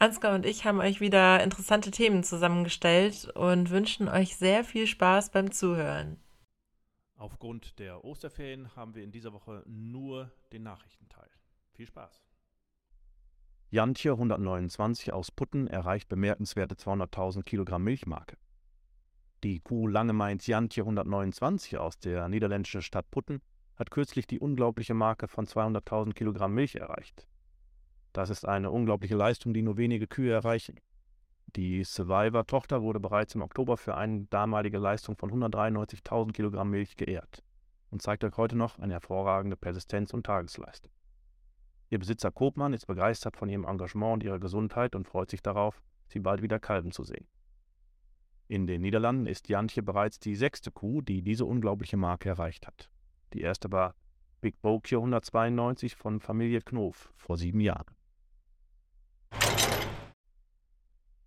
Ansgar und ich haben euch wieder interessante Themen zusammengestellt und wünschen euch sehr viel Spaß beim Zuhören. Aufgrund der Osterferien haben wir in dieser Woche nur den Nachrichtenteil. Viel Spaß. Jantje 129 aus Putten erreicht bemerkenswerte 200.000 Kilogramm Milchmarke. Die Kuh Langemains Jantje 129 aus der niederländischen Stadt Putten hat kürzlich die unglaubliche Marke von 200.000 Kilogramm Milch erreicht. Das ist eine unglaubliche Leistung, die nur wenige Kühe erreichen. Die Survivor-Tochter wurde bereits im Oktober für eine damalige Leistung von 193.000 Kilogramm Milch geehrt und zeigt euch heute noch eine hervorragende Persistenz und Tagesleistung. Ihr Besitzer Kopmann ist begeistert von ihrem Engagement und ihrer Gesundheit und freut sich darauf, sie bald wieder kalben zu sehen. In den Niederlanden ist Jantje bereits die sechste Kuh, die diese unglaubliche Marke erreicht hat. Die erste war Big Bokje 192 von Familie Knof vor sieben Jahren.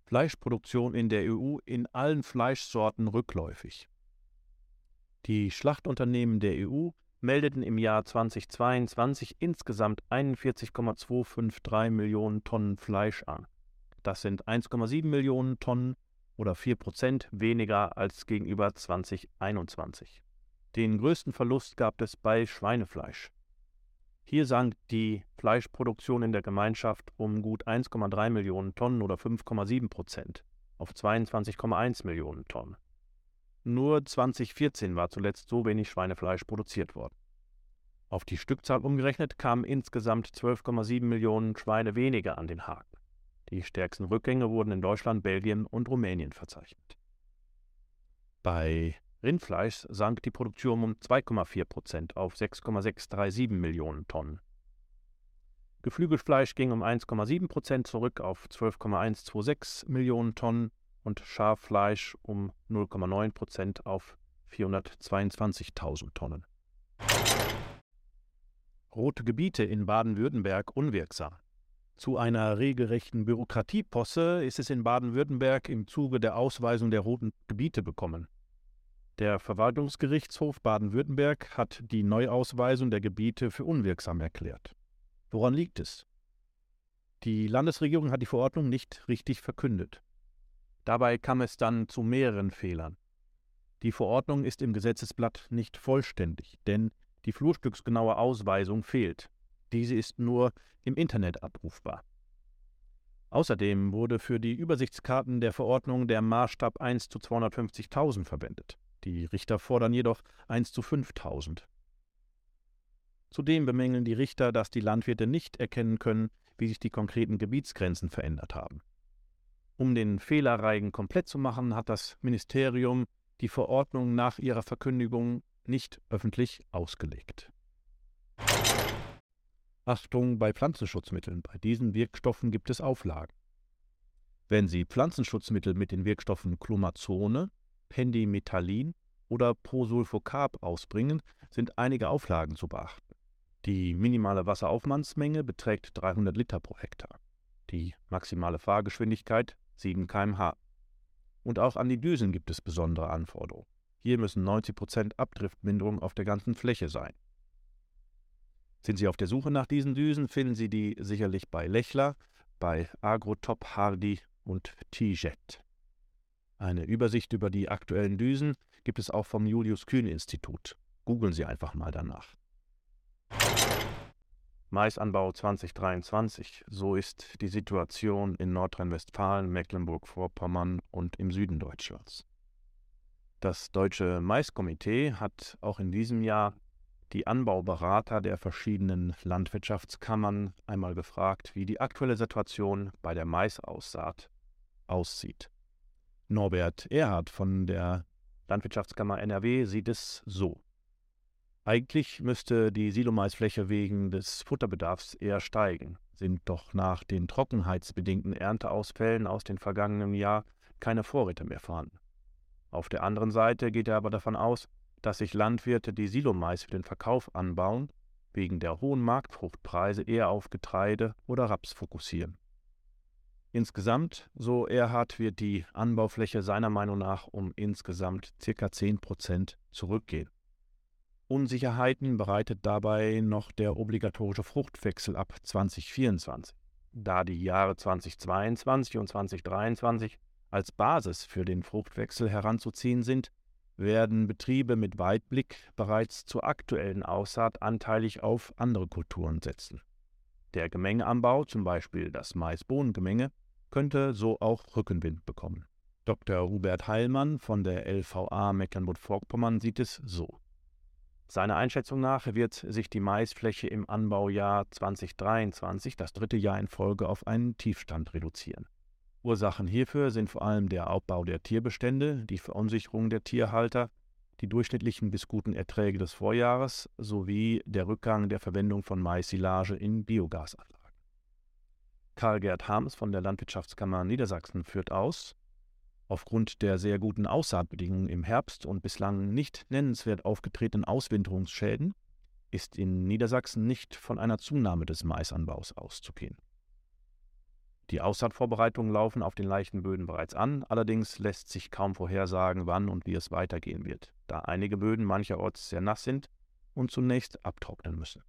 Fleischproduktion in der EU in allen Fleischsorten rückläufig. Die Schlachtunternehmen der EU meldeten im Jahr 2022 insgesamt 41,253 Millionen Tonnen Fleisch an. Das sind 1,7 Millionen Tonnen oder 4 Prozent weniger als gegenüber 2021. Den größten Verlust gab es bei Schweinefleisch. Hier sank die Fleischproduktion in der Gemeinschaft um gut 1,3 Millionen Tonnen oder 5,7 Prozent auf 22,1 Millionen Tonnen. Nur 2014 war zuletzt so wenig Schweinefleisch produziert worden. Auf die Stückzahl umgerechnet kamen insgesamt 12,7 Millionen Schweine weniger an den Haken. Die stärksten Rückgänge wurden in Deutschland, Belgien und Rumänien verzeichnet. Bei Rindfleisch sank die Produktion um 2,4 Prozent auf 6,637 Millionen Tonnen. Geflügelfleisch ging um 1,7 Prozent zurück auf 12,126 Millionen Tonnen und Schaffleisch um 0,9 Prozent auf 422.000 Tonnen. Rote Gebiete in Baden-Württemberg unwirksam. Zu einer regelrechten Bürokratieposse ist es in Baden-Württemberg im Zuge der Ausweisung der roten Gebiete bekommen. Der Verwaltungsgerichtshof Baden-Württemberg hat die Neuausweisung der Gebiete für unwirksam erklärt. Woran liegt es? Die Landesregierung hat die Verordnung nicht richtig verkündet. Dabei kam es dann zu mehreren Fehlern. Die Verordnung ist im Gesetzesblatt nicht vollständig, denn die flurstücksgenaue Ausweisung fehlt. Diese ist nur im Internet abrufbar. Außerdem wurde für die Übersichtskarten der Verordnung der Maßstab 1 zu 250.000 verwendet. Die Richter fordern jedoch 1 zu 5000. Zudem bemängeln die Richter, dass die Landwirte nicht erkennen können, wie sich die konkreten Gebietsgrenzen verändert haben. Um den Fehlerreigen komplett zu machen, hat das Ministerium die Verordnung nach ihrer Verkündigung nicht öffentlich ausgelegt. Achtung bei Pflanzenschutzmitteln. Bei diesen Wirkstoffen gibt es Auflagen. Wenn Sie Pflanzenschutzmittel mit den Wirkstoffen Clomazone, Pendimethalin oder Prosulfocarb ausbringen, sind einige Auflagen zu beachten. Die minimale Wasseraufmannsmenge beträgt 300 Liter pro Hektar. Die maximale Fahrgeschwindigkeit 7 km/h. Und auch an die Düsen gibt es besondere Anforderungen. Hier müssen 90% Abdriftminderung auf der ganzen Fläche sein. Sind Sie auf der Suche nach diesen Düsen, finden Sie die sicherlich bei Lechler, bei Agrotop Hardy und T-Jet. Eine Übersicht über die aktuellen Düsen gibt es auch vom Julius Kühn Institut. Googeln Sie einfach mal danach. Maisanbau 2023. So ist die Situation in Nordrhein-Westfalen, Mecklenburg-Vorpommern und im Süden Deutschlands. Das Deutsche Maiskomitee hat auch in diesem Jahr die Anbauberater der verschiedenen Landwirtschaftskammern einmal gefragt, wie die aktuelle Situation bei der Maisaussaat aussieht. Norbert Erhard von der Landwirtschaftskammer NRW sieht es so. Eigentlich müsste die Silomaisfläche wegen des Futterbedarfs eher steigen. sind doch nach den trockenheitsbedingten Ernteausfällen aus dem vergangenen Jahr keine Vorräte mehr vorhanden. Auf der anderen Seite geht er aber davon aus, dass sich Landwirte, die Silomais für den Verkauf anbauen, wegen der hohen Marktfruchtpreise eher auf Getreide oder Raps fokussieren. Insgesamt, so Erhard, wird die Anbaufläche seiner Meinung nach um insgesamt ca. 10 Prozent zurückgehen. Unsicherheiten bereitet dabei noch der obligatorische Fruchtwechsel ab 2024, da die Jahre 2022 und 2023 als Basis für den Fruchtwechsel heranzuziehen sind, werden Betriebe mit Weitblick bereits zur aktuellen Aussaat anteilig auf andere Kulturen setzen. Der Gemengeanbau, zum Beispiel das Mais-Bohnen-Gemenge, könnte so auch Rückenwind bekommen. Dr. Hubert Heilmann von der LVA Mecklenburg-Vorpommern sieht es so. Seiner Einschätzung nach wird sich die Maisfläche im Anbaujahr 2023, das dritte Jahr in Folge, auf einen Tiefstand reduzieren. Ursachen hierfür sind vor allem der Abbau der Tierbestände, die Verunsicherung der Tierhalter, die durchschnittlichen bis guten Erträge des Vorjahres sowie der Rückgang der Verwendung von Mais-Silage in Biogasanlagen. Karl-Gerd Harms von der Landwirtschaftskammer Niedersachsen führt aus, aufgrund der sehr guten Aussaatbedingungen im Herbst und bislang nicht nennenswert aufgetretenen Auswinterungsschäden ist in Niedersachsen nicht von einer Zunahme des Maisanbaus auszugehen. Die Aussaatvorbereitungen laufen auf den leichten Böden bereits an, allerdings lässt sich kaum vorhersagen, wann und wie es weitergehen wird, da einige Böden mancherorts sehr nass sind und zunächst abtrocknen müssen.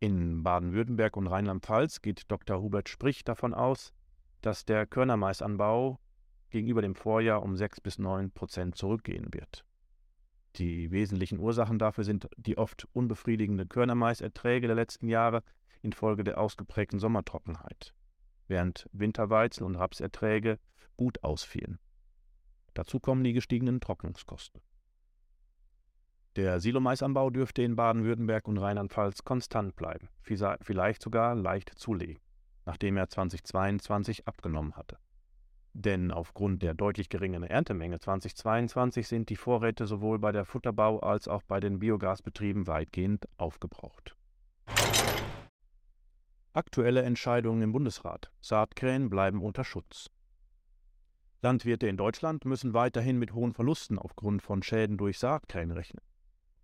In Baden-Württemberg und Rheinland-Pfalz geht Dr. Hubert Sprich davon aus, dass der Körnermaisanbau gegenüber dem Vorjahr um 6 bis 9 Prozent zurückgehen wird. Die wesentlichen Ursachen dafür sind die oft unbefriedigende Körnermaiserträge der letzten Jahre infolge der ausgeprägten Sommertrockenheit während Winterweizen- und Rapserträge gut ausfielen. Dazu kommen die gestiegenen Trocknungskosten. Der Silomaisanbau dürfte in Baden-Württemberg und Rheinland-Pfalz konstant bleiben, vielleicht sogar leicht zulegen, nachdem er 2022 abgenommen hatte. Denn aufgrund der deutlich geringeren Erntemenge 2022 sind die Vorräte sowohl bei der Futterbau als auch bei den Biogasbetrieben weitgehend aufgebraucht. Aktuelle Entscheidungen im Bundesrat. Saatkrähen bleiben unter Schutz. Landwirte in Deutschland müssen weiterhin mit hohen Verlusten aufgrund von Schäden durch Saatkrähen rechnen.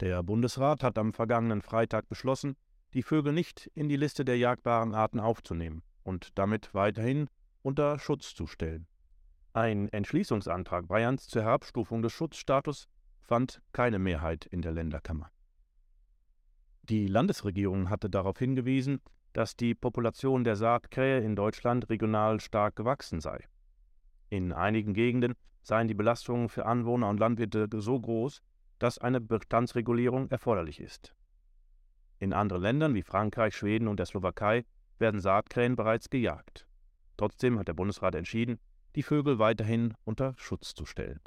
Der Bundesrat hat am vergangenen Freitag beschlossen, die Vögel nicht in die Liste der jagdbaren Arten aufzunehmen und damit weiterhin unter Schutz zu stellen. Ein Entschließungsantrag Bayerns zur Herabstufung des Schutzstatus fand keine Mehrheit in der Länderkammer. Die Landesregierung hatte darauf hingewiesen, dass die Population der Saatkrähe in Deutschland regional stark gewachsen sei. In einigen Gegenden seien die Belastungen für Anwohner und Landwirte so groß, dass eine Bestandsregulierung erforderlich ist. In anderen Ländern wie Frankreich, Schweden und der Slowakei werden Saatkrähen bereits gejagt. Trotzdem hat der Bundesrat entschieden, die Vögel weiterhin unter Schutz zu stellen.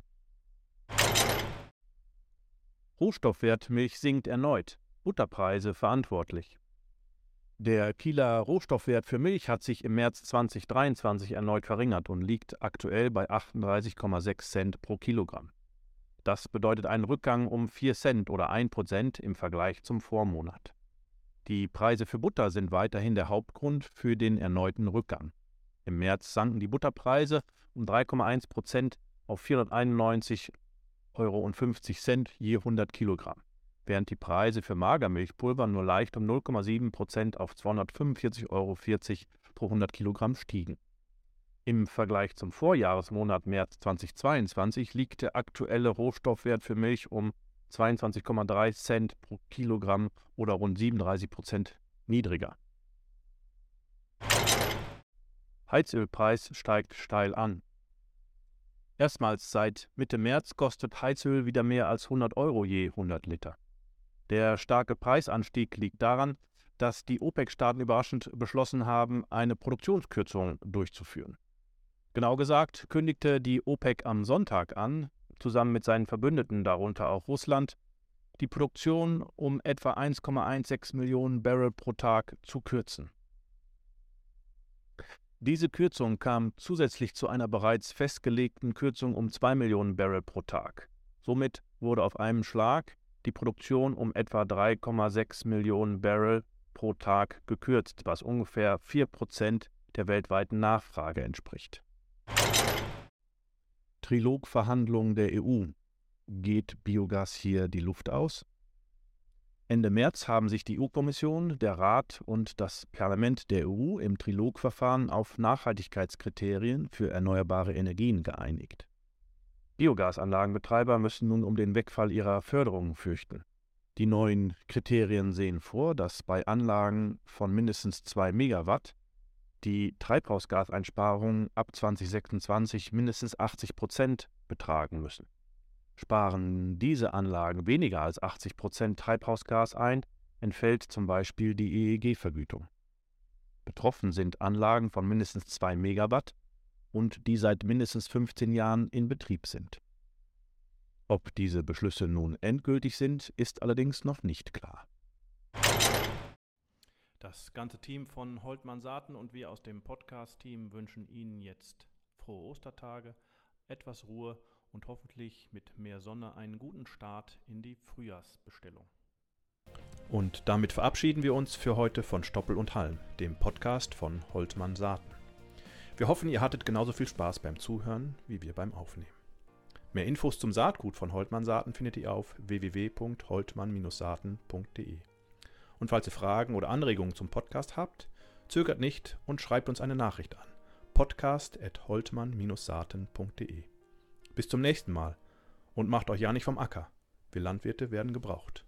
Rohstoffwert Milch sinkt erneut, Butterpreise verantwortlich. Der Kieler Rohstoffwert für Milch hat sich im März 2023 erneut verringert und liegt aktuell bei 38,6 Cent pro Kilogramm. Das bedeutet einen Rückgang um 4 Cent oder 1 Prozent im Vergleich zum Vormonat. Die Preise für Butter sind weiterhin der Hauptgrund für den erneuten Rückgang. Im März sanken die Butterpreise um 3,1 Prozent auf 491,50 Euro je 100 Kilogramm während die Preise für Magermilchpulver nur leicht um 0,7 Prozent auf 245,40 Euro pro 100 Kilogramm stiegen. Im Vergleich zum Vorjahresmonat März 2022 liegt der aktuelle Rohstoffwert für Milch um 22,3 Cent pro Kilogramm oder rund 37 Prozent niedriger. Heizölpreis steigt steil an. Erstmals seit Mitte März kostet Heizöl wieder mehr als 100 Euro je 100 Liter. Der starke Preisanstieg liegt daran, dass die OPEC-Staaten überraschend beschlossen haben, eine Produktionskürzung durchzuführen. Genau gesagt kündigte die OPEC am Sonntag an, zusammen mit seinen Verbündeten, darunter auch Russland, die Produktion um etwa 1,16 Millionen Barrel pro Tag zu kürzen. Diese Kürzung kam zusätzlich zu einer bereits festgelegten Kürzung um 2 Millionen Barrel pro Tag. Somit wurde auf einem Schlag die Produktion um etwa 3,6 Millionen Barrel pro Tag gekürzt, was ungefähr 4% der weltweiten Nachfrage entspricht. Trilogverhandlungen der EU. Geht Biogas hier die Luft aus? Ende März haben sich die EU-Kommission, der Rat und das Parlament der EU im Trilogverfahren auf Nachhaltigkeitskriterien für erneuerbare Energien geeinigt. Biogasanlagenbetreiber müssen nun um den Wegfall ihrer Förderung fürchten. Die neuen Kriterien sehen vor, dass bei Anlagen von mindestens 2 Megawatt die Treibhausgaseinsparungen ab 2026 mindestens 80 Prozent betragen müssen. Sparen diese Anlagen weniger als 80 Prozent Treibhausgas ein, entfällt zum Beispiel die EEG-Vergütung. Betroffen sind Anlagen von mindestens 2 Megawatt und die seit mindestens 15 Jahren in Betrieb sind. Ob diese Beschlüsse nun endgültig sind, ist allerdings noch nicht klar. Das ganze Team von Holtmann Saaten und wir aus dem Podcast-Team wünschen Ihnen jetzt frohe Ostertage, etwas Ruhe und hoffentlich mit mehr Sonne einen guten Start in die Frühjahrsbestellung. Und damit verabschieden wir uns für heute von Stoppel und Halm, dem Podcast von Holtmann Saaten. Wir hoffen, ihr hattet genauso viel Spaß beim Zuhören wie wir beim Aufnehmen. Mehr Infos zum Saatgut von Holtmann Saaten findet ihr auf www.holtmann-saaten.de. Und falls ihr Fragen oder Anregungen zum Podcast habt, zögert nicht und schreibt uns eine Nachricht an. podcast.holtmann-saaten.de. Bis zum nächsten Mal und macht euch ja nicht vom Acker. Wir Landwirte werden gebraucht.